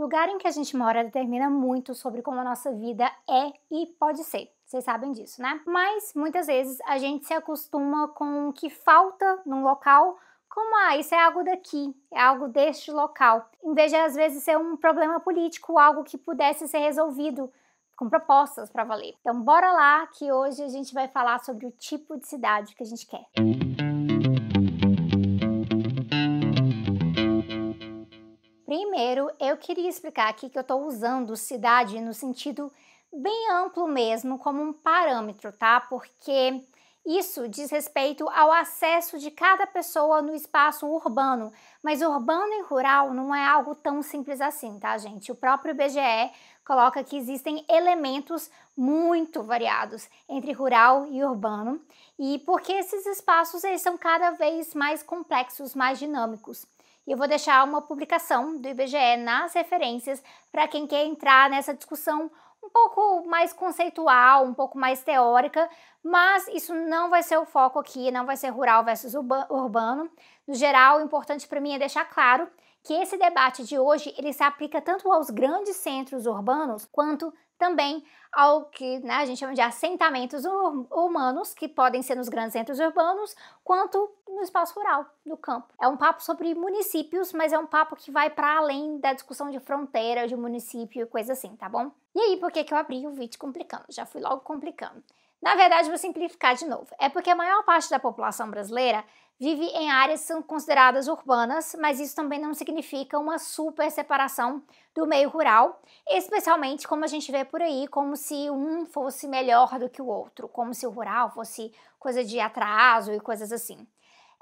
O lugar em que a gente mora determina muito sobre como a nossa vida é e pode ser. Vocês sabem disso, né? Mas muitas vezes a gente se acostuma com o que falta num local como ah, isso é algo daqui, é algo deste local, em vez de às vezes ser um problema político, algo que pudesse ser resolvido com propostas para valer. Então, bora lá que hoje a gente vai falar sobre o tipo de cidade que a gente quer. Primeiro, eu queria explicar aqui que eu estou usando cidade no sentido bem amplo mesmo, como um parâmetro, tá? Porque isso diz respeito ao acesso de cada pessoa no espaço urbano, mas urbano e rural não é algo tão simples assim, tá, gente? O próprio IBGE coloca que existem elementos muito variados entre rural e urbano, e porque esses espaços eles são cada vez mais complexos, mais dinâmicos. E eu vou deixar uma publicação do IBGE nas referências para quem quer entrar nessa discussão um pouco mais conceitual, um pouco mais teórica, mas isso não vai ser o foco aqui, não vai ser rural versus urbano. No geral, o importante para mim é deixar claro que esse debate de hoje ele se aplica tanto aos grandes centros urbanos quanto também ao que né, a gente chama de assentamentos humanos, que podem ser nos grandes centros urbanos, quanto no espaço rural, no campo. É um papo sobre municípios, mas é um papo que vai para além da discussão de fronteira, de município e coisa assim, tá bom? E aí, por que, que eu abri o vídeo complicando? Já fui logo complicando. Na verdade, vou simplificar de novo. É porque a maior parte da população brasileira vive em áreas que são consideradas urbanas, mas isso também não significa uma super separação do meio rural, especialmente como a gente vê por aí, como se um fosse melhor do que o outro, como se o rural fosse coisa de atraso e coisas assim.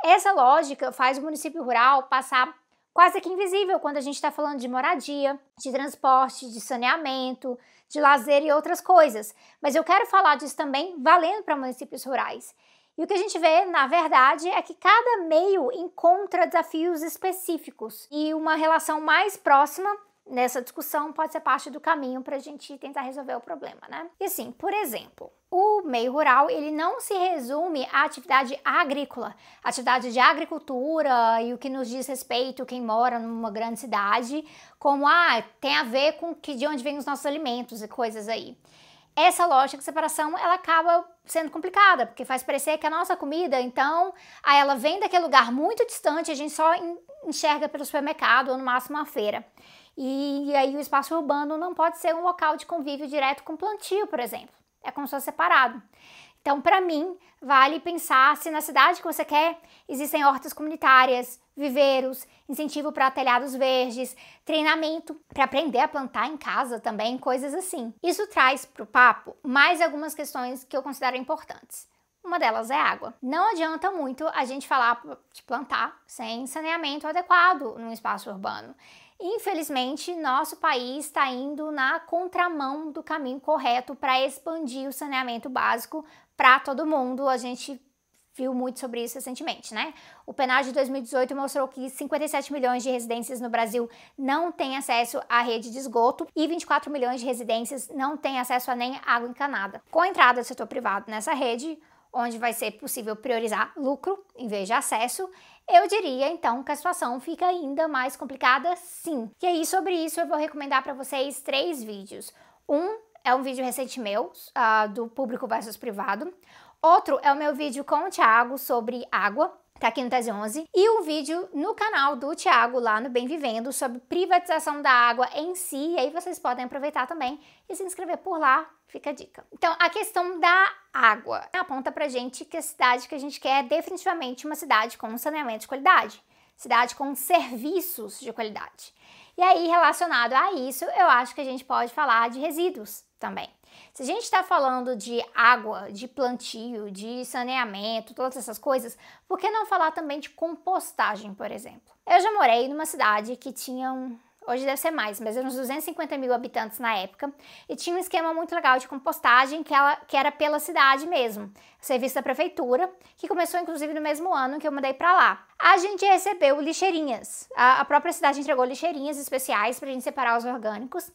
Essa lógica faz o município rural passar quase que invisível quando a gente está falando de moradia, de transporte, de saneamento, de lazer e outras coisas. Mas eu quero falar disso também valendo para municípios rurais. E o que a gente vê, na verdade, é que cada meio encontra desafios específicos e uma relação mais próxima nessa discussão pode ser parte do caminho para a gente tentar resolver o problema, né? E assim, por exemplo, o meio rural ele não se resume à atividade agrícola, atividade de agricultura e o que nos diz respeito quem mora numa grande cidade, como ah tem a ver com que de onde vêm os nossos alimentos e coisas aí. Essa lógica de separação ela acaba sendo complicada, porque faz parecer que a nossa comida, então, aí ela vem daquele lugar muito distante, a gente só enxerga pelo supermercado ou no máximo uma feira. E aí o espaço urbano não pode ser um local de convívio direto com plantio, por exemplo. É como se fosse separado. Então, para mim, vale pensar se na cidade que você quer existem hortas comunitárias, viveiros, incentivo para telhados verdes, treinamento para aprender a plantar em casa também, coisas assim. Isso traz para o papo mais algumas questões que eu considero importantes. Uma delas é água. Não adianta muito a gente falar de plantar sem saneamento adequado no espaço urbano. Infelizmente, nosso país está indo na contramão do caminho correto para expandir o saneamento básico para todo mundo. A gente viu muito sobre isso recentemente, né? O PNAD de 2018 mostrou que 57 milhões de residências no Brasil não têm acesso à rede de esgoto e 24 milhões de residências não têm acesso a nem água encanada. Com a entrada do setor privado nessa rede, onde vai ser possível priorizar lucro em vez de acesso, eu diria então que a situação fica ainda mais complicada, sim. E aí, sobre isso, eu vou recomendar para vocês três vídeos. Um é um vídeo recente meu, uh, do público versus privado. Outro é o meu vídeo com o Thiago sobre água, tá aqui no Tese 11, e um vídeo no canal do Thiago, lá no Bem Vivendo, sobre privatização da água em si, e aí vocês podem aproveitar também e se inscrever por lá, fica a dica. Então, a questão da água. Aponta pra gente que a cidade que a gente quer é definitivamente uma cidade com saneamento de qualidade, cidade com serviços de qualidade. E aí, relacionado a isso, eu acho que a gente pode falar de resíduos também. Se a gente está falando de água, de plantio, de saneamento, todas essas coisas, por que não falar também de compostagem, por exemplo? Eu já morei numa cidade que tinha um, hoje deve ser mais, mas uns 250 mil habitantes na época, e tinha um esquema muito legal de compostagem que, ela, que era pela cidade mesmo, serviço da prefeitura, que começou inclusive no mesmo ano que eu mudei para lá. A gente recebeu lixeirinhas, a, a própria cidade entregou lixeirinhas especiais para a gente separar os orgânicos,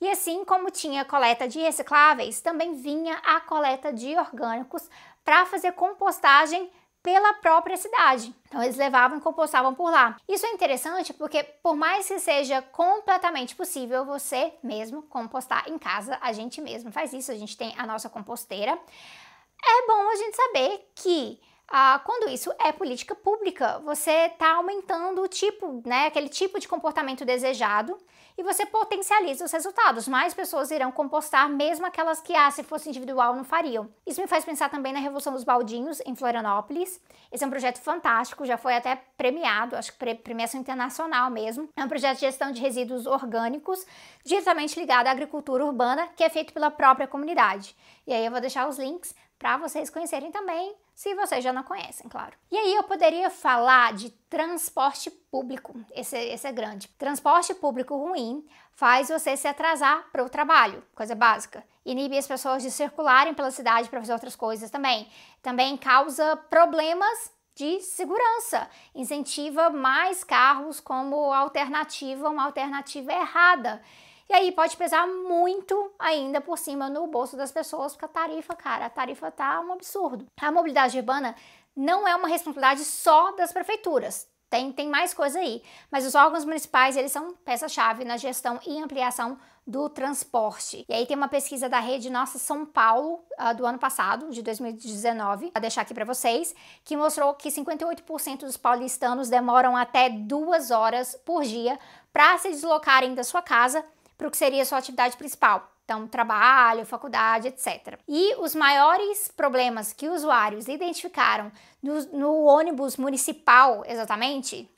e assim como tinha coleta de recicláveis, também vinha a coleta de orgânicos para fazer compostagem pela própria cidade. Então eles levavam e compostavam por lá. Isso é interessante porque por mais que seja completamente possível você mesmo compostar em casa, a gente mesmo faz isso, a gente tem a nossa composteira. É bom a gente saber que ah, quando isso é política pública, você está aumentando o tipo, né, aquele tipo de comportamento desejado e você potencializa os resultados. Mais pessoas irão compostar, mesmo aquelas que, ah, se fosse individual, não fariam. Isso me faz pensar também na Revolução dos Baldinhos, em Florianópolis. Esse é um projeto fantástico, já foi até premiado, acho que premiação internacional mesmo. É um projeto de gestão de resíduos orgânicos, diretamente ligado à agricultura urbana, que é feito pela própria comunidade. E aí eu vou deixar os links para vocês conhecerem também, se vocês já não conhecem, claro. E aí eu poderia falar de transporte público, esse, esse é grande. Transporte público ruim faz você se atrasar para o trabalho, coisa básica. Inibe as pessoas de circularem pela cidade para fazer outras coisas também. Também causa problemas de segurança, incentiva mais carros como alternativa, uma alternativa errada. E aí pode pesar muito ainda por cima no bolso das pessoas, porque a tarifa, cara, a tarifa tá um absurdo. A mobilidade urbana não é uma responsabilidade só das prefeituras. Tem, tem mais coisa aí, mas os órgãos municipais eles são peça-chave na gestão e ampliação do transporte. E aí tem uma pesquisa da rede Nossa São Paulo uh, do ano passado, de 2019, vou deixar aqui para vocês, que mostrou que 58% dos paulistanos demoram até duas horas por dia para se deslocarem da sua casa para o que seria a sua atividade principal. Então, trabalho, faculdade, etc. E os maiores problemas que usuários identificaram no, no ônibus municipal, exatamente,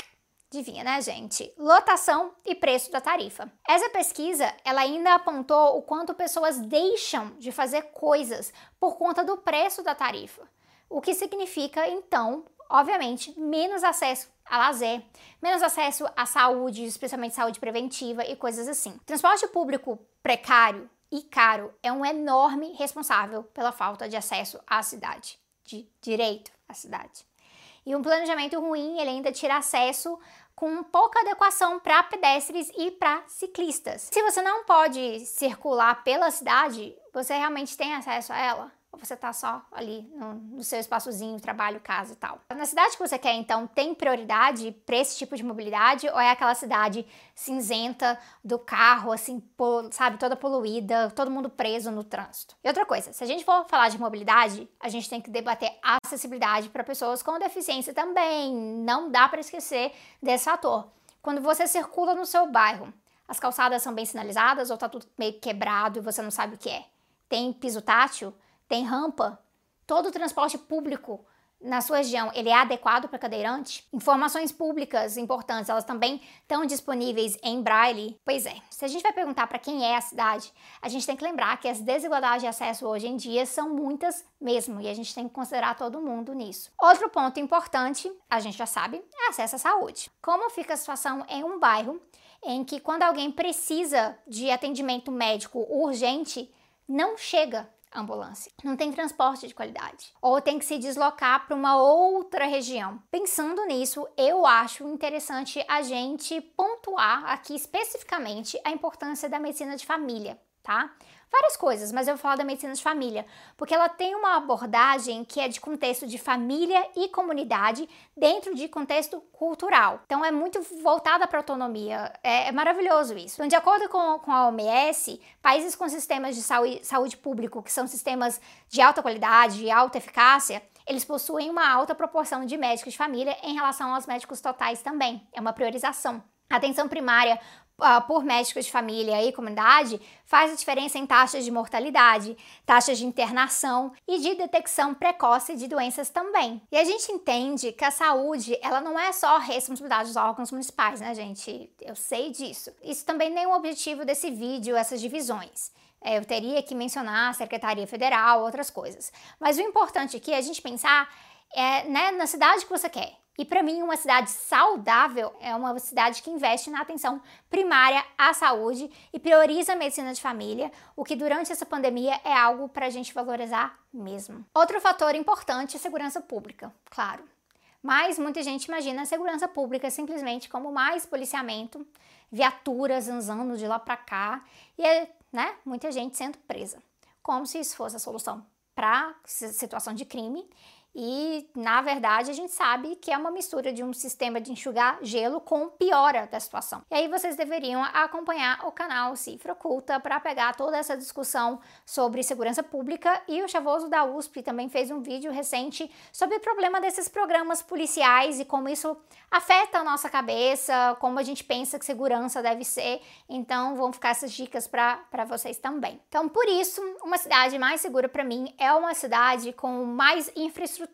Adivinha, né, gente? Lotação e preço da tarifa. Essa pesquisa, ela ainda apontou o quanto pessoas deixam de fazer coisas por conta do preço da tarifa. O que significa, então, obviamente, menos acesso a lazer, menos acesso à saúde, especialmente saúde preventiva e coisas assim. Transporte público precário e caro é um enorme responsável pela falta de acesso à cidade, de direito à cidade. E um planejamento ruim, ele ainda tira acesso com pouca adequação para pedestres e para ciclistas. Se você não pode circular pela cidade, você realmente tem acesso a ela? Ou você tá só ali no, no, seu espaçozinho, trabalho, casa e tal. Na cidade que você quer, então, tem prioridade para esse tipo de mobilidade ou é aquela cidade cinzenta do carro, assim, sabe, toda poluída, todo mundo preso no trânsito? E outra coisa, se a gente for falar de mobilidade, a gente tem que debater acessibilidade para pessoas com deficiência também. Não dá para esquecer desse fator. Quando você circula no seu bairro, as calçadas são bem sinalizadas ou tá tudo meio quebrado e você não sabe o que é? Tem piso tátil? Tem rampa, todo o transporte público na sua região ele é adequado para cadeirante? Informações públicas importantes, elas também estão disponíveis em braille? Pois é, se a gente vai perguntar para quem é a cidade, a gente tem que lembrar que as desigualdades de acesso hoje em dia são muitas mesmo, e a gente tem que considerar todo mundo nisso. Outro ponto importante, a gente já sabe, é acesso à saúde. Como fica a situação em um bairro em que quando alguém precisa de atendimento médico urgente, não chega ambulância. Não tem transporte de qualidade. Ou tem que se deslocar para uma outra região. Pensando nisso, eu acho interessante a gente pontuar aqui especificamente a importância da medicina de família, tá? Várias coisas, mas eu vou falar da medicina de família, porque ela tem uma abordagem que é de contexto de família e comunidade dentro de contexto cultural. Então é muito voltada para autonomia. É, é, maravilhoso isso. Então, de acordo com, com a OMS, países com sistemas de saúde, saúde público, que são sistemas de alta qualidade e alta eficácia, eles possuem uma alta proporção de médicos de família em relação aos médicos totais também. É uma priorização. A atenção primária por médicos de família e comunidade faz a diferença em taxas de mortalidade, taxas de internação e de detecção precoce de doenças também. E a gente entende que a saúde, ela não é só responsabilidade dos órgãos municipais, né, gente? Eu sei disso. Isso também nem é o objetivo desse vídeo, essas divisões. É, eu teria que mencionar a Secretaria Federal, outras coisas. Mas o importante aqui é a gente pensar é, né, na cidade que você quer. E para mim, uma cidade saudável é uma cidade que investe na atenção primária à saúde e prioriza a medicina de família, o que durante essa pandemia é algo para a gente valorizar mesmo. Outro fator importante é segurança pública, claro. Mas muita gente imagina a segurança pública simplesmente como mais policiamento, viaturas andando de lá para cá e né, muita gente sendo presa. Como se isso fosse a solução para situação de crime E, na verdade, a gente sabe que é uma mistura de um sistema de enxugar gelo com piora da situação. E aí vocês deveriam acompanhar o canal Cifra Oculta para pegar toda essa discussão sobre segurança pública. E o Chavoso da USP também fez um vídeo recente sobre o problema desses programas policiais e como isso afeta a nossa cabeça, como a gente pensa que segurança deve ser. Então, vão ficar essas dicas para vocês também. Então, por isso, uma cidade mais segura para mim é uma cidade com mais infraestrutura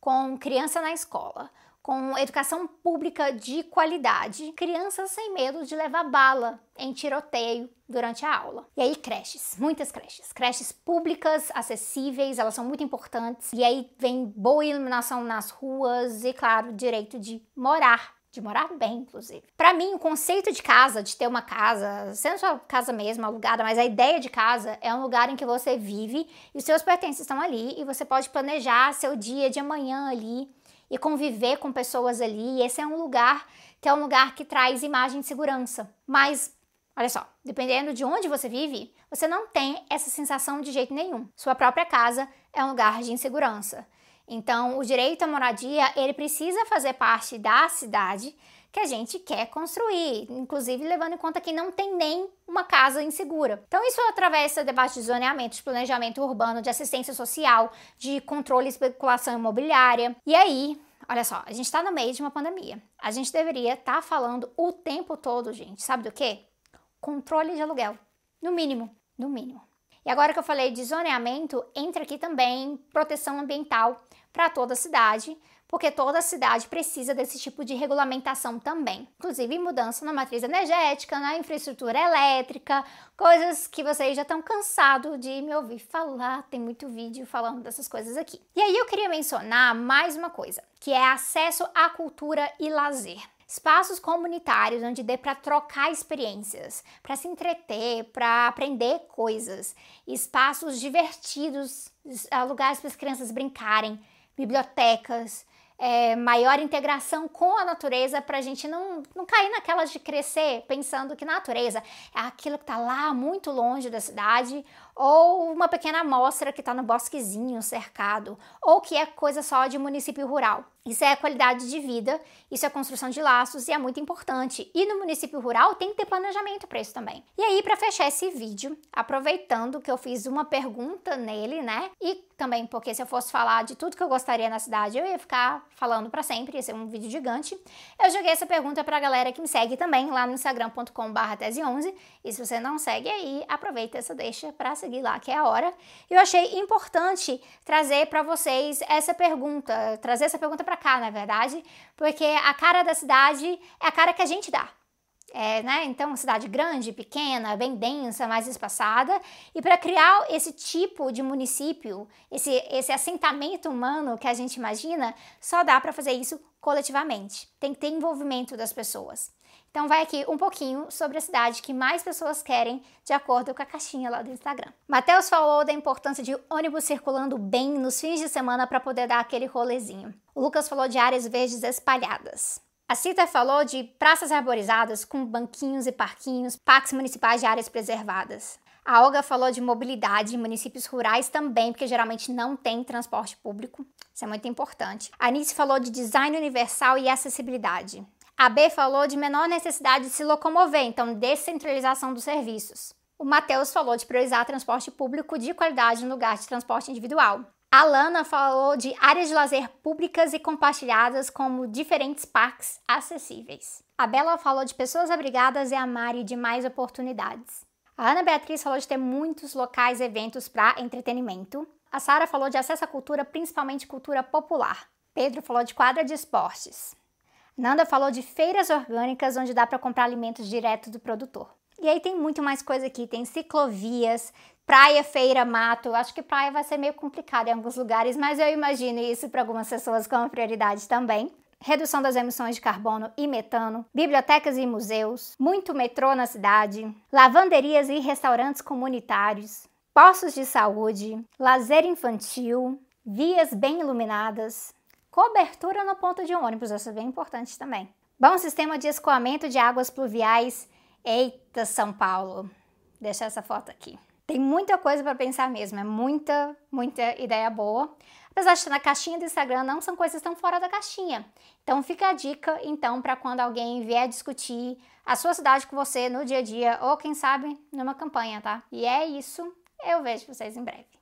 com criança na escola, com educação pública de qualidade, crianças sem medo de levar bala em tiroteio durante a aula. E aí creches, muitas creches, creches públicas, acessíveis, elas são muito importantes. E aí vem boa iluminação nas ruas e claro, direito de morar de morar bem, inclusive. Para mim, o conceito de casa, de ter uma casa, sendo sua casa mesmo, alugada, mas a ideia de casa é um lugar em que você vive e os seus pertences estão ali e você pode planejar seu dia de amanhã ali e conviver com pessoas ali. E esse é um lugar que é um lugar que traz imagem de segurança. Mas Olha só, dependendo de onde você vive, você não tem essa sensação de jeito nenhum. Sua própria casa é um lugar de insegurança. Então, o direito à moradia, ele precisa fazer parte da cidade que a gente quer construir, inclusive levando em conta que não tem nem uma casa insegura. Então, isso atravessa debate de zoneamento, de planejamento urbano, de assistência social, de controle e especulação imobiliária. E aí, olha só, a gente está no meio de uma pandemia. A gente deveria estar tá falando o tempo todo, gente, sabe do quê? Controle de aluguel. No mínimo, no mínimo. E agora que eu falei de zoneamento, entra aqui também proteção ambiental para toda a cidade, porque toda a cidade precisa desse tipo de regulamentação também. Inclusive mudança na matriz energética, na infraestrutura elétrica, coisas que vocês já estão cansados de me ouvir falar, tem muito vídeo falando dessas coisas aqui. E aí eu queria mencionar mais uma coisa, que é acesso à cultura e lazer. Espaços comunitários onde dê para trocar experiências, para se entreter, para aprender coisas. Espaços divertidos, lugares para as crianças brincarem, bibliotecas, é, maior integração com a natureza para a gente não, não cair naquelas de crescer pensando que natureza é aquilo que está lá muito longe da cidade ou uma pequena amostra que está no bosquezinho cercado ou que é coisa só de município rural. Isso é qualidade de vida, isso é construção de laços e é muito importante. E no município rural tem que ter planejamento para isso também. E aí, para fechar esse vídeo, aproveitando que eu fiz uma pergunta nele, né? E também porque se eu fosse falar de tudo que eu gostaria na cidade, eu ia ficar falando para sempre, ia ser um vídeo gigante. Eu joguei essa pergunta para a galera que me segue também lá no instagram.com/tese11. E se você não segue aí, aproveita essa deixa para seguir lá, que é a hora. Eu achei importante trazer para vocês essa pergunta, trazer essa pergunta para cá, na verdade, porque a cara da cidade é a cara que a gente dá. É, né? Então, cidade grande, pequena, bem densa, mais espaçada. E para criar esse tipo de município, esse, esse assentamento humano que a gente imagina, só dá para fazer isso coletivamente. Tem que ter envolvimento das pessoas. Então vai aqui um pouquinho sobre a cidade que mais pessoas querem, de acordo com a caixinha lá do Instagram. Matheus falou da importância de ônibus circulando bem nos fins de semana para poder dar aquele rolezinho. O Lucas falou de áreas verdes espalhadas. A Cita falou de praças arborizadas com banquinhos e parquinhos, parques municipais de áreas preservadas. A Olga falou de mobilidade em municípios rurais também, porque geralmente não tem transporte público. Isso é muito importante. A Anice falou de design universal e acessibilidade. A B falou de menor necessidade de se locomover, então descentralização dos serviços. O Matheus falou de priorizar transporte público de qualidade no lugar de transporte individual. A Lana falou de áreas de lazer públicas e compartilhadas como diferentes parques acessíveis. A Bela falou de pessoas abrigadas e a Mari de mais oportunidades. A Ana Beatriz falou de ter muitos locais e eventos para entretenimento. A Sara falou de acesso à cultura, principalmente cultura popular. Pedro falou de quadra de esportes. Nanda falou de feiras orgânicas onde dá para comprar alimentos direto do produtor. E aí tem muito mais coisa aqui, tem ciclovias, praia, feira, mato. Acho que praia vai ser meio complicado em alguns lugares, mas eu imagino isso para algumas pessoas como prioridade também. Redução das emissões de carbono e metano, bibliotecas e museus, muito metrô na cidade, lavanderias e restaurantes comunitários, postos de saúde, lazer infantil, vias bem iluminadas, Cobertura no ponto de ônibus, isso é bem importante também. Bom sistema de escoamento de águas pluviais. Eita, São Paulo. Deixa essa foto aqui. Tem muita coisa para pensar mesmo, é muita, muita ideia boa. apesar de estar na caixinha do Instagram, não são coisas tão fora da caixinha. Então fica a dica então para quando alguém vier discutir a sua cidade com você no dia a dia ou quem sabe numa campanha, tá? E é isso. Eu vejo vocês em breve.